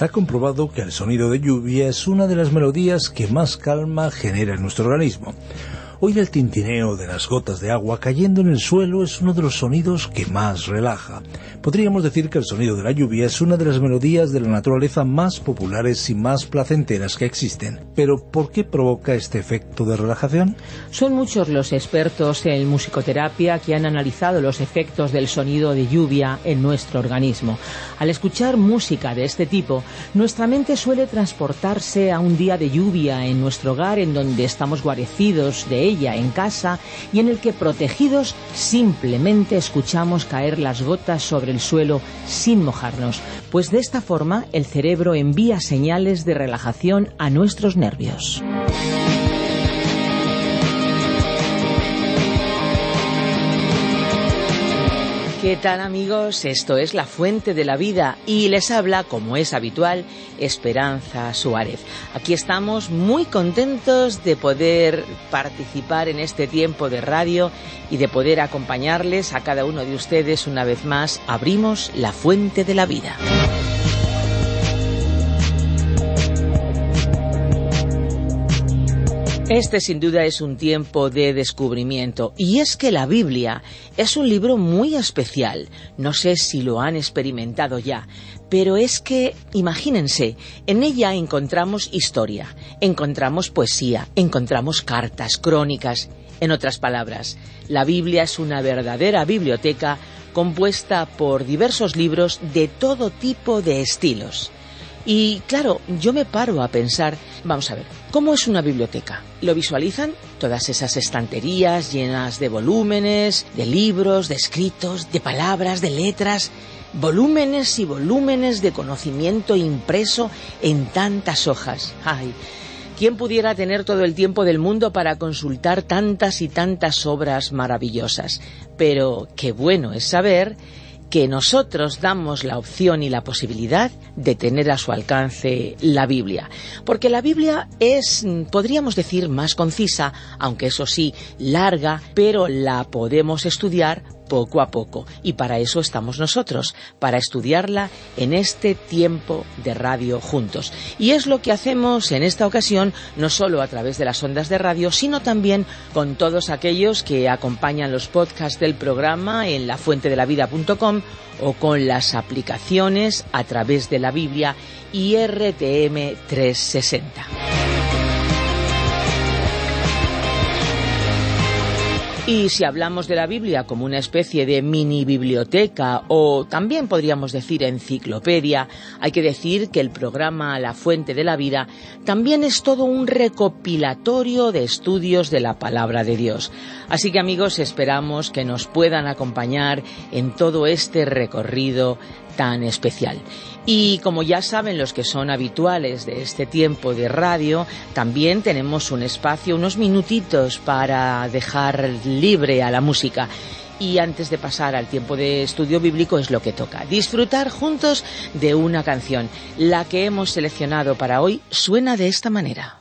Está comprobado que el sonido de lluvia es una de las melodías que más calma genera en nuestro organismo. Hoy el tintineo de las gotas de agua cayendo en el suelo es uno de los sonidos que más relaja. Podríamos decir que el sonido de la lluvia es una de las melodías de la naturaleza más populares y más placenteras que existen. Pero ¿por qué provoca este efecto de relajación? Son muchos los expertos en musicoterapia que han analizado los efectos del sonido de lluvia en nuestro organismo. Al escuchar música de este tipo, nuestra mente suele transportarse a un día de lluvia en nuestro hogar en donde estamos guarecidos de ella en casa y en el que protegidos simplemente escuchamos caer las gotas sobre el suelo sin mojarnos, pues de esta forma el cerebro envía señales de relajación a nuestros nervios. ¿Qué tal amigos? Esto es La Fuente de la Vida y les habla, como es habitual, Esperanza Suárez. Aquí estamos muy contentos de poder participar en este tiempo de radio y de poder acompañarles a cada uno de ustedes una vez más. Abrimos La Fuente de la Vida. Este sin duda es un tiempo de descubrimiento y es que la Biblia es un libro muy especial. No sé si lo han experimentado ya, pero es que, imagínense, en ella encontramos historia, encontramos poesía, encontramos cartas, crónicas. En otras palabras, la Biblia es una verdadera biblioteca compuesta por diversos libros de todo tipo de estilos. Y claro, yo me paro a pensar, vamos a ver, ¿cómo es una biblioteca? ¿Lo visualizan? Todas esas estanterías llenas de volúmenes, de libros, de escritos, de palabras, de letras, volúmenes y volúmenes de conocimiento impreso en tantas hojas. ¡Ay! ¿Quién pudiera tener todo el tiempo del mundo para consultar tantas y tantas obras maravillosas? Pero qué bueno es saber que nosotros damos la opción y la posibilidad de tener a su alcance la Biblia. Porque la Biblia es, podríamos decir, más concisa, aunque eso sí, larga, pero la podemos estudiar poco a poco. Y para eso estamos nosotros, para estudiarla en este tiempo de radio juntos. Y es lo que hacemos en esta ocasión, no solo a través de las ondas de radio, sino también con todos aquellos que acompañan los podcasts del programa en lafuentedelavida.com o con las aplicaciones a través de la Biblia y RTM 360. Y si hablamos de la Biblia como una especie de mini biblioteca o también podríamos decir enciclopedia, hay que decir que el programa La Fuente de la Vida también es todo un recopilatorio de estudios de la palabra de Dios. Así que amigos, esperamos que nos puedan acompañar en todo este recorrido tan especial. Y como ya saben los que son habituales de este tiempo de radio, también tenemos un espacio, unos minutitos para dejar libre a la música. Y antes de pasar al tiempo de estudio bíblico es lo que toca. Disfrutar juntos de una canción. La que hemos seleccionado para hoy suena de esta manera.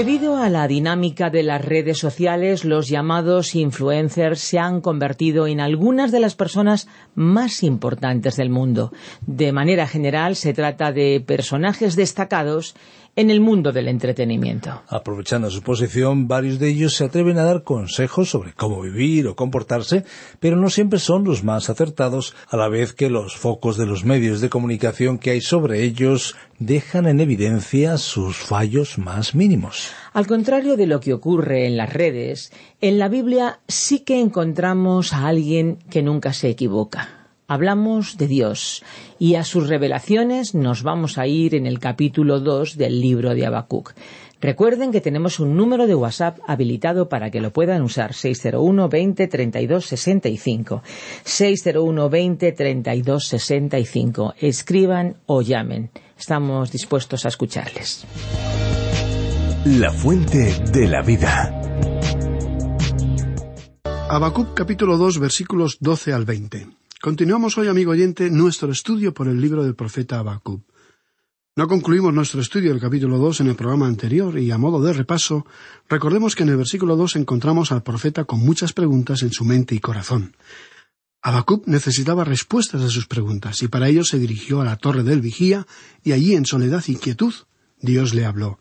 Debido a la dinámica de las redes sociales, los llamados influencers se han convertido en algunas de las personas más importantes del mundo. De manera general, se trata de personajes destacados en el mundo del entretenimiento. Aprovechando su posición, varios de ellos se atreven a dar consejos sobre cómo vivir o comportarse, pero no siempre son los más acertados, a la vez que los focos de los medios de comunicación que hay sobre ellos dejan en evidencia sus fallos más mínimos. Al contrario de lo que ocurre en las redes, en la Biblia sí que encontramos a alguien que nunca se equivoca hablamos de Dios y a sus revelaciones nos vamos a ir en el capítulo 2 del libro de Habacuc. Recuerden que tenemos un número de WhatsApp habilitado para que lo puedan usar 601 20 32 65. 601 20 32 65. Escriban o llamen. Estamos dispuestos a escucharles. La fuente de la vida. Habacuc capítulo 2 versículos 12 al 20. Continuamos hoy, amigo oyente, nuestro estudio por el libro del profeta Habacuc. No concluimos nuestro estudio del capítulo 2 en el programa anterior y a modo de repaso, recordemos que en el versículo 2 encontramos al profeta con muchas preguntas en su mente y corazón. Habacuc necesitaba respuestas a sus preguntas y para ello se dirigió a la torre del vigía y allí en soledad y quietud Dios le habló.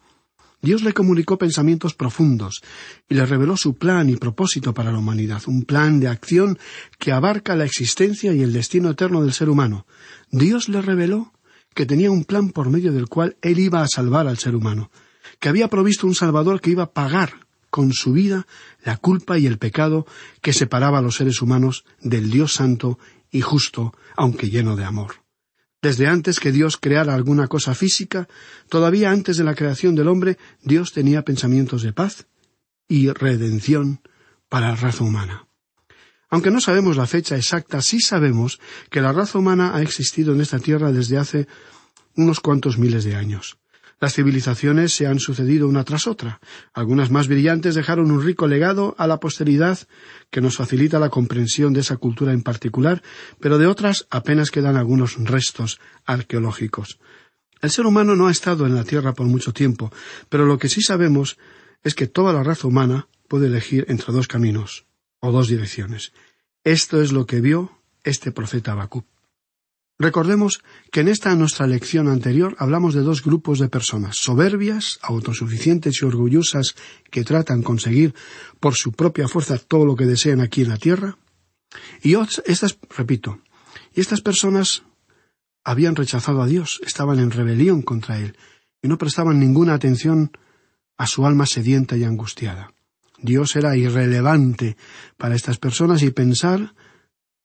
Dios le comunicó pensamientos profundos y le reveló su plan y propósito para la humanidad, un plan de acción que abarca la existencia y el destino eterno del ser humano. Dios le reveló que tenía un plan por medio del cual Él iba a salvar al ser humano, que había provisto un Salvador que iba a pagar con su vida la culpa y el pecado que separaba a los seres humanos del Dios santo y justo, aunque lleno de amor. Desde antes que Dios creara alguna cosa física, todavía antes de la creación del hombre, Dios tenía pensamientos de paz y redención para la raza humana. Aunque no sabemos la fecha exacta, sí sabemos que la raza humana ha existido en esta tierra desde hace unos cuantos miles de años. Las civilizaciones se han sucedido una tras otra. Algunas más brillantes dejaron un rico legado a la posteridad que nos facilita la comprensión de esa cultura en particular, pero de otras apenas quedan algunos restos arqueológicos. El ser humano no ha estado en la Tierra por mucho tiempo, pero lo que sí sabemos es que toda la raza humana puede elegir entre dos caminos o dos direcciones. Esto es lo que vio este profeta Habacuc. Recordemos que en esta nuestra lección anterior hablamos de dos grupos de personas, soberbias, autosuficientes y orgullosas, que tratan conseguir por su propia fuerza todo lo que desean aquí en la tierra. Y estas, repito, y estas personas habían rechazado a Dios, estaban en rebelión contra Él, y no prestaban ninguna atención a su alma sedienta y angustiada. Dios era irrelevante para estas personas y pensar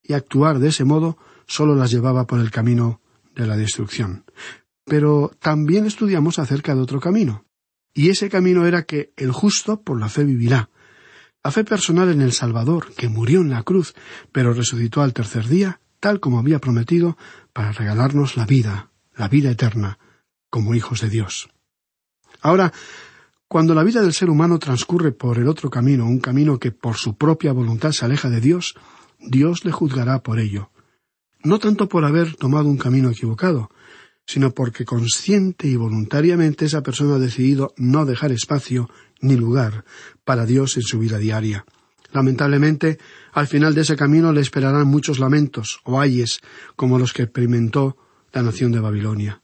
y actuar de ese modo solo las llevaba por el camino de la destrucción. Pero también estudiamos acerca de otro camino. Y ese camino era que el justo por la fe vivirá. La fe personal en el Salvador, que murió en la cruz, pero resucitó al tercer día, tal como había prometido, para regalarnos la vida, la vida eterna, como hijos de Dios. Ahora, cuando la vida del ser humano transcurre por el otro camino, un camino que por su propia voluntad se aleja de Dios, Dios le juzgará por ello no tanto por haber tomado un camino equivocado, sino porque consciente y voluntariamente esa persona ha decidido no dejar espacio ni lugar para Dios en su vida diaria. Lamentablemente, al final de ese camino le esperarán muchos lamentos o ayes como los que experimentó la nación de Babilonia.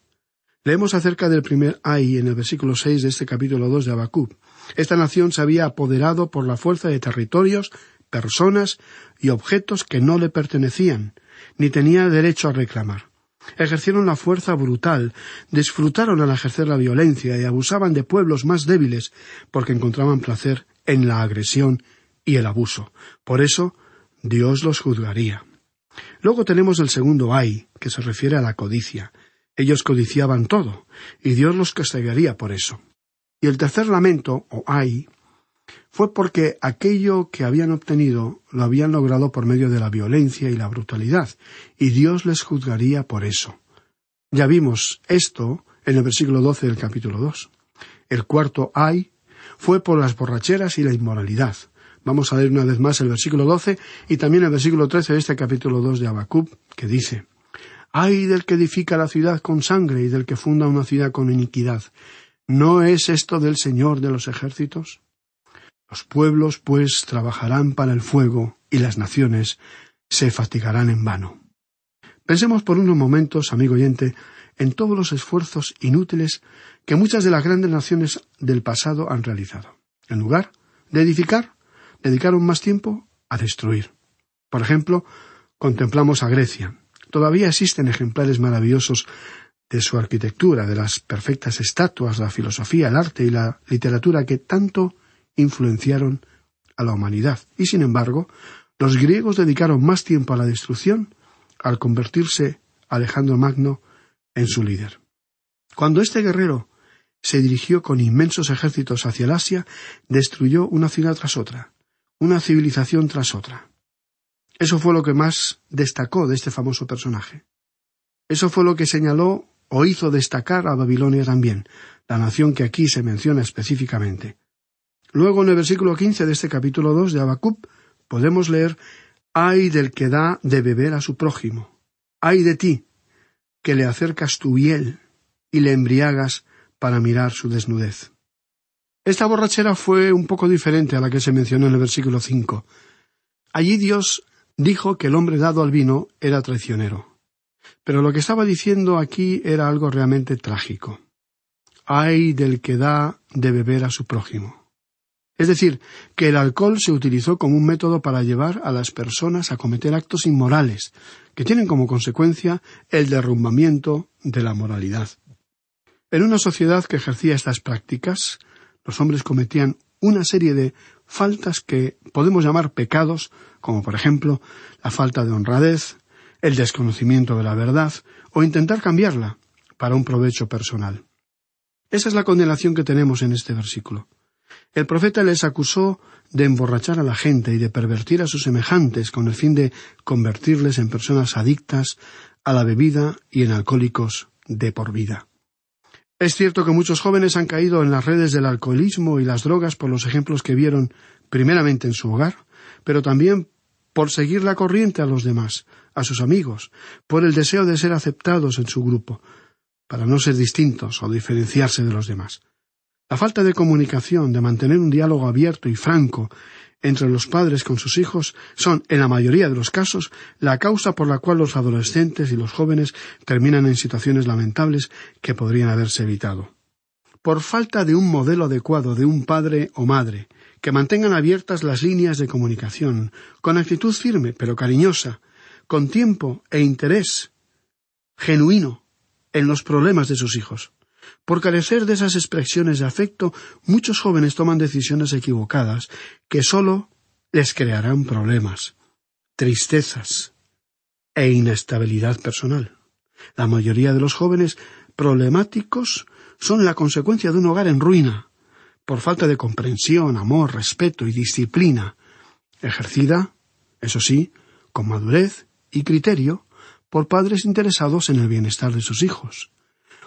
Leemos acerca del primer ay en el versículo seis de este capítulo dos de Habacuc. Esta nación se había apoderado por la fuerza de territorios, personas y objetos que no le pertenecían, ni tenía derecho a reclamar. Ejercieron la fuerza brutal, disfrutaron al ejercer la violencia y abusaban de pueblos más débiles porque encontraban placer en la agresión y el abuso. Por eso, Dios los juzgaría. Luego tenemos el segundo ay, que se refiere a la codicia. Ellos codiciaban todo, y Dios los castigaría por eso. Y el tercer lamento, o ay, fue porque aquello que habían obtenido lo habían logrado por medio de la violencia y la brutalidad, y Dios les juzgaría por eso. Ya vimos esto en el versículo doce del capítulo dos. El cuarto ay fue por las borracheras y la inmoralidad. Vamos a leer una vez más el versículo doce y también el versículo trece de este capítulo dos de Abacub, que dice Ay del que edifica la ciudad con sangre y del que funda una ciudad con iniquidad. ¿No es esto del Señor de los ejércitos? Los pueblos, pues, trabajarán para el fuego, y las naciones se fatigarán en vano. Pensemos por unos momentos, amigo oyente, en todos los esfuerzos inútiles que muchas de las grandes naciones del pasado han realizado. En lugar de edificar, dedicaron más tiempo a destruir. Por ejemplo, contemplamos a Grecia. Todavía existen ejemplares maravillosos de su arquitectura, de las perfectas estatuas, la filosofía, el arte y la literatura que tanto influenciaron a la humanidad. Y sin embargo, los griegos dedicaron más tiempo a la destrucción al convertirse Alejandro Magno en su líder. Cuando este guerrero se dirigió con inmensos ejércitos hacia el Asia, destruyó una ciudad tras otra, una civilización tras otra. Eso fue lo que más destacó de este famoso personaje. Eso fue lo que señaló o hizo destacar a Babilonia también, la nación que aquí se menciona específicamente. Luego, en el versículo quince de este capítulo dos de Habacuc, podemos leer Ay del que da de beber a su prójimo. Ay de ti, que le acercas tu hiel y le embriagas para mirar su desnudez. Esta borrachera fue un poco diferente a la que se mencionó en el versículo cinco. Allí Dios dijo que el hombre dado al vino era traicionero. Pero lo que estaba diciendo aquí era algo realmente trágico. Ay del que da de beber a su prójimo. Es decir, que el alcohol se utilizó como un método para llevar a las personas a cometer actos inmorales, que tienen como consecuencia el derrumbamiento de la moralidad. En una sociedad que ejercía estas prácticas, los hombres cometían una serie de faltas que podemos llamar pecados, como por ejemplo la falta de honradez, el desconocimiento de la verdad o intentar cambiarla para un provecho personal. Esa es la condenación que tenemos en este versículo. El profeta les acusó de emborrachar a la gente y de pervertir a sus semejantes con el fin de convertirles en personas adictas a la bebida y en alcohólicos de por vida. Es cierto que muchos jóvenes han caído en las redes del alcoholismo y las drogas por los ejemplos que vieron primeramente en su hogar, pero también por seguir la corriente a los demás, a sus amigos, por el deseo de ser aceptados en su grupo, para no ser distintos o diferenciarse de los demás. La falta de comunicación, de mantener un diálogo abierto y franco entre los padres con sus hijos son, en la mayoría de los casos, la causa por la cual los adolescentes y los jóvenes terminan en situaciones lamentables que podrían haberse evitado. Por falta de un modelo adecuado de un padre o madre, que mantengan abiertas las líneas de comunicación, con actitud firme pero cariñosa, con tiempo e interés genuino en los problemas de sus hijos. Por carecer de esas expresiones de afecto, muchos jóvenes toman decisiones equivocadas que sólo les crearán problemas, tristezas e inestabilidad personal. La mayoría de los jóvenes problemáticos son la consecuencia de un hogar en ruina, por falta de comprensión, amor, respeto y disciplina, ejercida, eso sí, con madurez y criterio por padres interesados en el bienestar de sus hijos.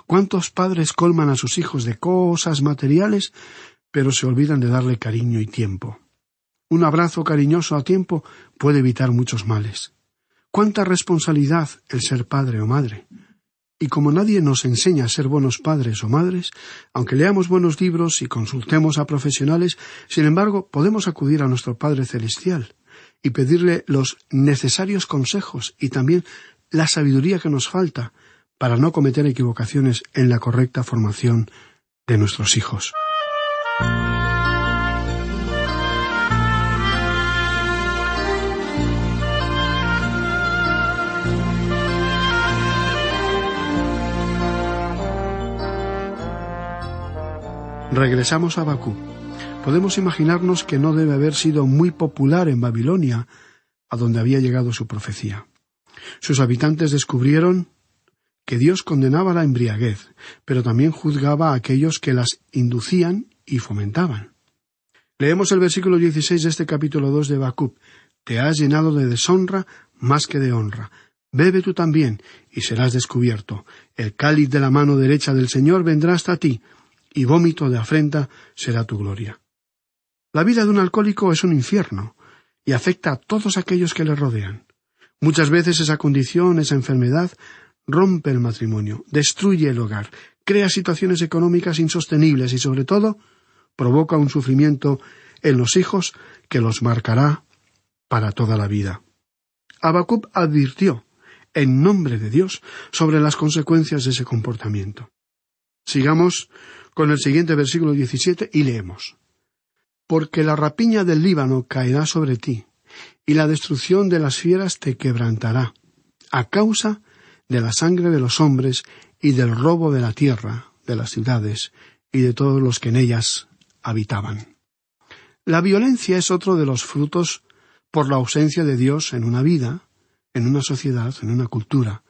¿Cuántos padres colman a sus hijos de cosas materiales, pero se olvidan de darle cariño y tiempo? Un abrazo cariñoso a tiempo puede evitar muchos males. ¿Cuánta responsabilidad el ser padre o madre? Y como nadie nos enseña a ser buenos padres o madres, aunque leamos buenos libros y consultemos a profesionales, sin embargo, podemos acudir a nuestro Padre Celestial y pedirle los necesarios consejos y también la sabiduría que nos falta para no cometer equivocaciones en la correcta formación de nuestros hijos. Regresamos a Bakú. Podemos imaginarnos que no debe haber sido muy popular en Babilonia, a donde había llegado su profecía. Sus habitantes descubrieron que Dios condenaba la embriaguez, pero también juzgaba a aquellos que las inducían y fomentaban. Leemos el versículo 16 de este capítulo 2 de Bakú. Te has llenado de deshonra más que de honra. Bebe tú también, y serás descubierto. El cáliz de la mano derecha del Señor vendrá hasta ti, y vómito de afrenta será tu gloria. La vida de un alcohólico es un infierno, y afecta a todos aquellos que le rodean. Muchas veces esa condición, esa enfermedad, rompe el matrimonio, destruye el hogar, crea situaciones económicas insostenibles y sobre todo provoca un sufrimiento en los hijos que los marcará para toda la vida. Abacub advirtió, en nombre de Dios, sobre las consecuencias de ese comportamiento. Sigamos con el siguiente versículo 17 y leemos. Porque la rapiña del Líbano caerá sobre ti, y la destrucción de las fieras te quebrantará, a causa de la sangre de los hombres y del robo de la tierra, de las ciudades y de todos los que en ellas habitaban. La violencia es otro de los frutos por la ausencia de Dios en una vida, en una sociedad, en una cultura.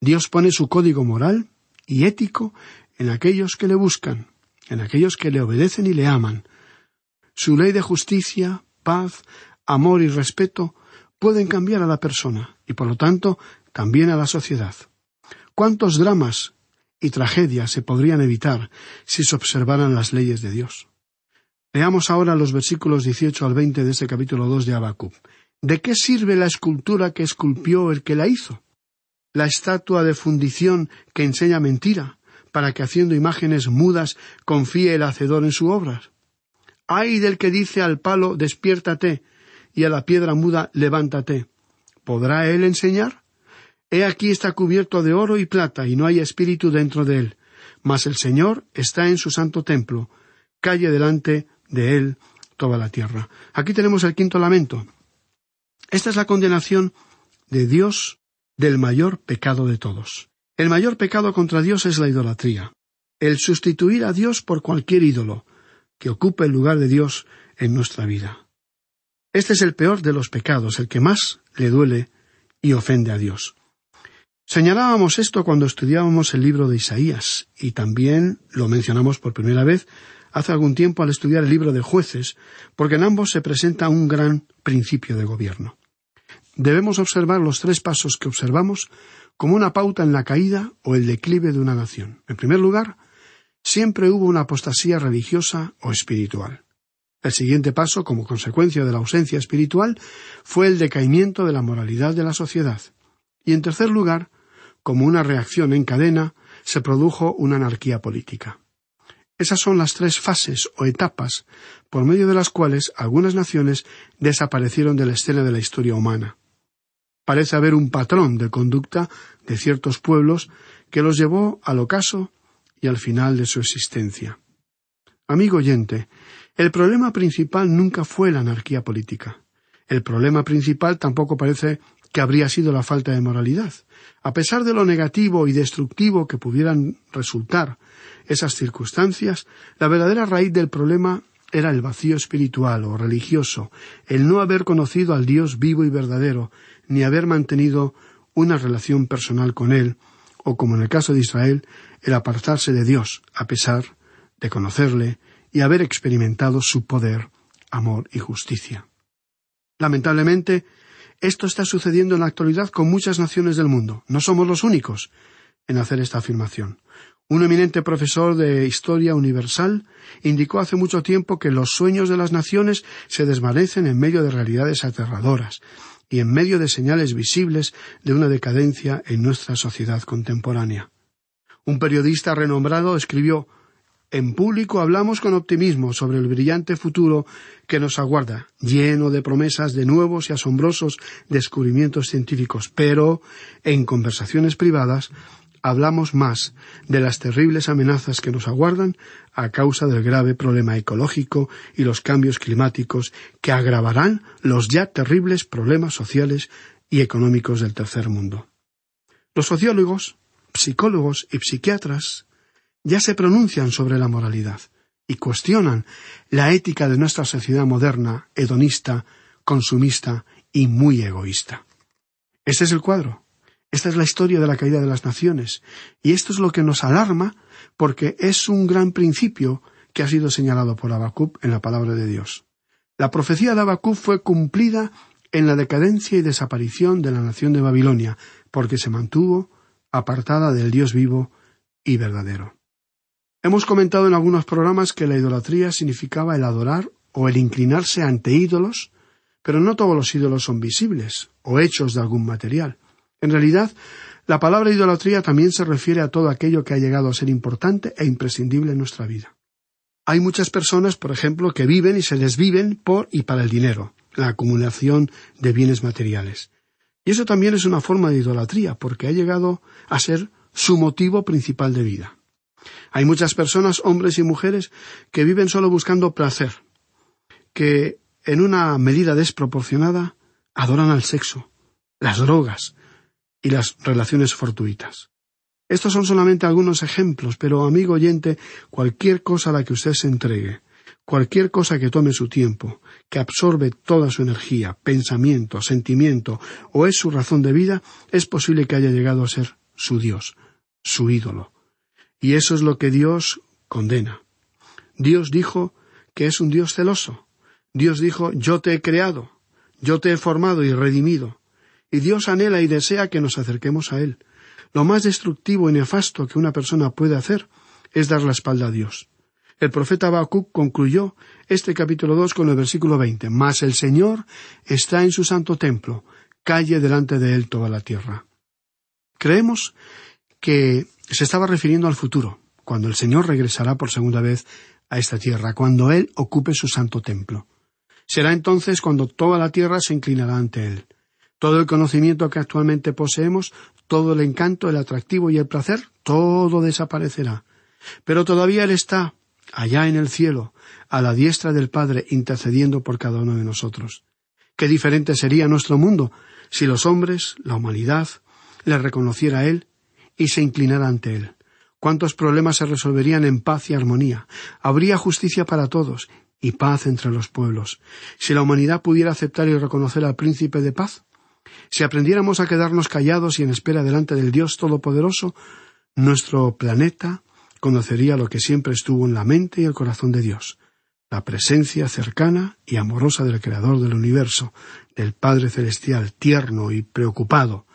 Dios pone su código moral y ético en aquellos que le buscan, en aquellos que le obedecen y le aman. Su ley de justicia, paz, amor y respeto pueden cambiar a la persona y por lo tanto también a la sociedad. ¿Cuántos dramas y tragedias se podrían evitar si se observaran las leyes de Dios? Veamos ahora los versículos 18 al 20 de este capítulo 2 de Habacuc. ¿De qué sirve la escultura que esculpió el que la hizo? La estatua de fundición que enseña mentira, para que haciendo imágenes mudas confíe el hacedor en su obra. Ay del que dice al palo despiértate y a la piedra muda levántate. ¿Podrá él enseñar? He aquí está cubierto de oro y plata y no hay espíritu dentro de él. Mas el Señor está en su santo templo. Calle delante de él toda la tierra. Aquí tenemos el quinto lamento. Esta es la condenación de Dios del mayor pecado de todos. El mayor pecado contra Dios es la idolatría, el sustituir a Dios por cualquier ídolo que ocupe el lugar de Dios en nuestra vida. Este es el peor de los pecados, el que más le duele y ofende a Dios. Señalábamos esto cuando estudiábamos el libro de Isaías, y también lo mencionamos por primera vez hace algún tiempo al estudiar el libro de jueces, porque en ambos se presenta un gran principio de gobierno. Debemos observar los tres pasos que observamos como una pauta en la caída o el declive de una nación. En primer lugar, siempre hubo una apostasía religiosa o espiritual. El siguiente paso, como consecuencia de la ausencia espiritual, fue el decaimiento de la moralidad de la sociedad. Y en tercer lugar, como una reacción en cadena, se produjo una anarquía política. Esas son las tres fases o etapas por medio de las cuales algunas naciones desaparecieron de la escena de la historia humana parece haber un patrón de conducta de ciertos pueblos que los llevó al ocaso y al final de su existencia. Amigo oyente, el problema principal nunca fue la anarquía política. El problema principal tampoco parece que habría sido la falta de moralidad. A pesar de lo negativo y destructivo que pudieran resultar esas circunstancias, la verdadera raíz del problema era el vacío espiritual o religioso, el no haber conocido al Dios vivo y verdadero, ni haber mantenido una relación personal con Él, o como en el caso de Israel, el apartarse de Dios, a pesar de conocerle y haber experimentado su poder, amor y justicia. Lamentablemente, esto está sucediendo en la actualidad con muchas naciones del mundo. No somos los únicos en hacer esta afirmación. Un eminente profesor de Historia Universal indicó hace mucho tiempo que los sueños de las naciones se desvanecen en medio de realidades aterradoras, y en medio de señales visibles de una decadencia en nuestra sociedad contemporánea. Un periodista renombrado escribió En público hablamos con optimismo sobre el brillante futuro que nos aguarda, lleno de promesas de nuevos y asombrosos descubrimientos científicos, pero en conversaciones privadas hablamos más de las terribles amenazas que nos aguardan a causa del grave problema ecológico y los cambios climáticos que agravarán los ya terribles problemas sociales y económicos del tercer mundo. Los sociólogos, psicólogos y psiquiatras ya se pronuncian sobre la moralidad y cuestionan la ética de nuestra sociedad moderna, hedonista, consumista y muy egoísta. Este es el cuadro. Esta es la historia de la caída de las naciones. Y esto es lo que nos alarma porque es un gran principio que ha sido señalado por Habacuc en la palabra de Dios. La profecía de Habacuc fue cumplida en la decadencia y desaparición de la nación de Babilonia, porque se mantuvo apartada del Dios vivo y verdadero. Hemos comentado en algunos programas que la idolatría significaba el adorar o el inclinarse ante ídolos, pero no todos los ídolos son visibles o hechos de algún material. En realidad, la palabra idolatría también se refiere a todo aquello que ha llegado a ser importante e imprescindible en nuestra vida. Hay muchas personas, por ejemplo, que viven y se desviven por y para el dinero, la acumulación de bienes materiales. Y eso también es una forma de idolatría, porque ha llegado a ser su motivo principal de vida. Hay muchas personas, hombres y mujeres, que viven solo buscando placer, que en una medida desproporcionada adoran al sexo, las drogas y las relaciones fortuitas. Estos son solamente algunos ejemplos, pero amigo oyente, cualquier cosa a la que usted se entregue, cualquier cosa que tome su tiempo, que absorbe toda su energía, pensamiento, sentimiento o es su razón de vida, es posible que haya llegado a ser su Dios, su ídolo. Y eso es lo que Dios condena. Dios dijo que es un Dios celoso. Dios dijo yo te he creado, yo te he formado y redimido. Y Dios anhela y desea que nos acerquemos a Él. Lo más destructivo y nefasto que una persona puede hacer es dar la espalda a Dios. El profeta Habacuc concluyó este capítulo dos con el versículo veinte Mas el Señor está en su santo templo, calle delante de él toda la tierra. Creemos que se estaba refiriendo al futuro, cuando el Señor regresará por segunda vez a esta tierra, cuando Él ocupe su santo templo. Será entonces cuando toda la tierra se inclinará ante Él. Todo el conocimiento que actualmente poseemos, todo el encanto, el atractivo y el placer, todo desaparecerá. Pero todavía Él está allá en el cielo, a la diestra del Padre, intercediendo por cada uno de nosotros. Qué diferente sería nuestro mundo si los hombres, la humanidad, le reconociera a Él y se inclinara ante Él. Cuántos problemas se resolverían en paz y armonía. Habría justicia para todos y paz entre los pueblos. Si la humanidad pudiera aceptar y reconocer al príncipe de paz, si aprendiéramos a quedarnos callados y en espera delante del Dios Todopoderoso, nuestro planeta conocería lo que siempre estuvo en la mente y el corazón de Dios, la presencia cercana y amorosa del Creador del universo, del Padre Celestial, tierno y preocupado,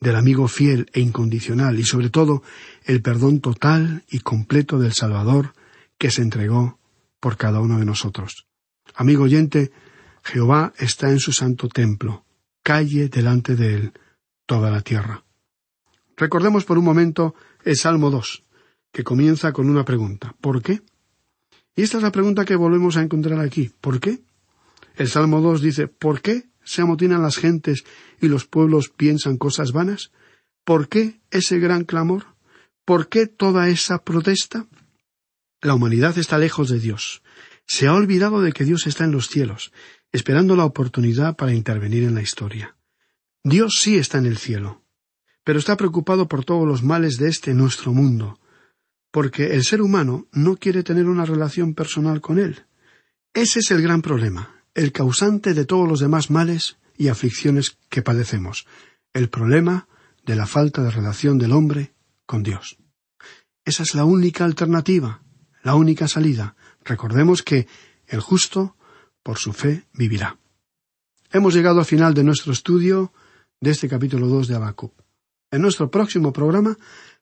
del amigo fiel e incondicional y sobre todo el perdón total y completo del Salvador que se entregó por cada uno de nosotros. Amigo oyente, Jehová está en su santo templo, calle delante de él toda la tierra. Recordemos por un momento el Salmo 2, que comienza con una pregunta. ¿Por qué? Y esta es la pregunta que volvemos a encontrar aquí. ¿Por qué? El Salmo 2 dice, ¿por qué se amotinan las gentes y los pueblos piensan cosas vanas? ¿Por qué ese gran clamor? ¿Por qué toda esa protesta? La humanidad está lejos de Dios. Se ha olvidado de que Dios está en los cielos, esperando la oportunidad para intervenir en la historia. Dios sí está en el cielo, pero está preocupado por todos los males de este nuestro mundo, porque el ser humano no quiere tener una relación personal con Él. Ese es el gran problema el causante de todos los demás males y aflicciones que padecemos, el problema de la falta de relación del hombre con Dios. Esa es la única alternativa, la única salida. Recordemos que el justo por su fe vivirá. Hemos llegado al final de nuestro estudio de este capítulo 2 de Habacuc. En nuestro próximo programa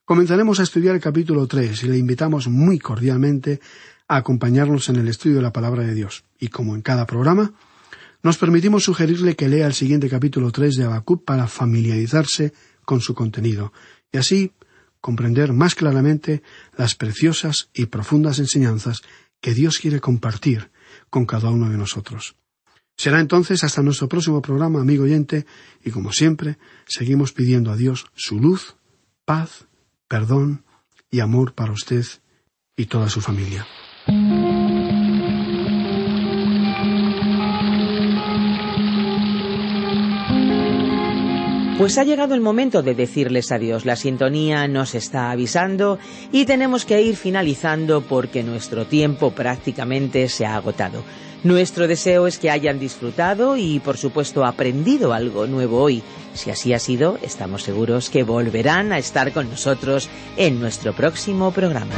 comenzaremos a estudiar el capítulo 3 y le invitamos muy cordialmente a acompañarnos en el estudio de la palabra de Dios. Y como en cada programa, nos permitimos sugerirle que lea el siguiente capítulo 3 de Habacuc para familiarizarse con su contenido y así comprender más claramente las preciosas y profundas enseñanzas que Dios quiere compartir con cada uno de nosotros. Será entonces hasta nuestro próximo programa, amigo oyente, y como siempre, seguimos pidiendo a Dios su luz, paz, perdón y amor para usted y toda su familia. Pues ha llegado el momento de decirles adiós. La sintonía nos está avisando y tenemos que ir finalizando porque nuestro tiempo prácticamente se ha agotado. Nuestro deseo es que hayan disfrutado y, por supuesto, aprendido algo nuevo hoy. Si así ha sido, estamos seguros que volverán a estar con nosotros en nuestro próximo programa.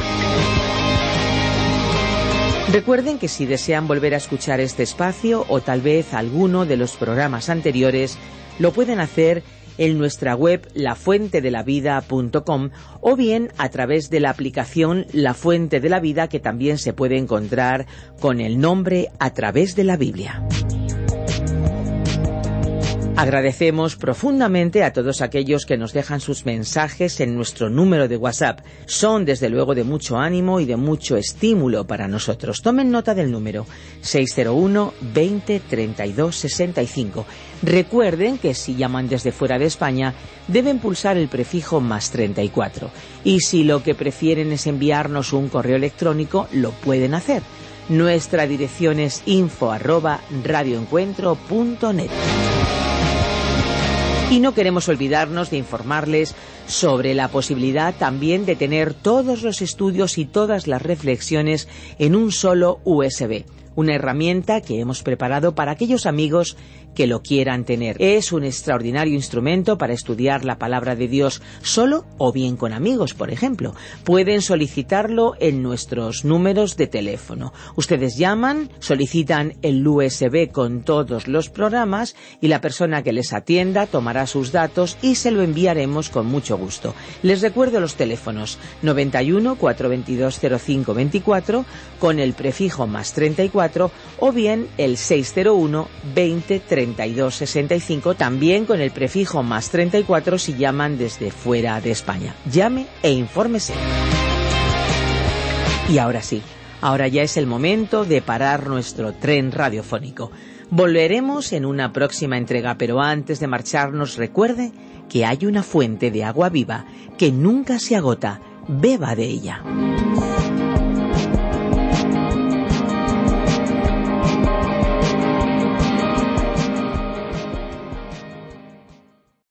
Recuerden que si desean volver a escuchar este espacio o tal vez alguno de los programas anteriores, lo pueden hacer en nuestra web lafuentedelavida.com o bien a través de la aplicación La Fuente de la Vida que también se puede encontrar con el nombre a través de la Biblia. Agradecemos profundamente a todos aquellos que nos dejan sus mensajes en nuestro número de WhatsApp. Son desde luego de mucho ánimo y de mucho estímulo para nosotros. Tomen nota del número 601 20 32 65. Recuerden que si llaman desde fuera de España deben pulsar el prefijo más 34. Y si lo que prefieren es enviarnos un correo electrónico, lo pueden hacer. Nuestra dirección es info arroba radioencuentro.net. Y no queremos olvidarnos de informarles sobre la posibilidad también de tener todos los estudios y todas las reflexiones en un solo USB una herramienta que hemos preparado para aquellos amigos que lo quieran tener. Es un extraordinario instrumento para estudiar la palabra de Dios solo o bien con amigos, por ejemplo. Pueden solicitarlo en nuestros números de teléfono. Ustedes llaman, solicitan el USB con todos los programas y la persona que les atienda tomará sus datos y se lo enviaremos con mucho gusto. Les recuerdo los teléfonos 91 422 0524 con el prefijo más 34 o bien el 601 20 32 65 también con el prefijo más 34 si llaman desde fuera de España. Llame e infórmese. Y ahora sí, ahora ya es el momento de parar nuestro tren radiofónico. Volveremos en una próxima entrega, pero antes de marcharnos recuerde que hay una fuente de agua viva que nunca se agota. Beba de ella.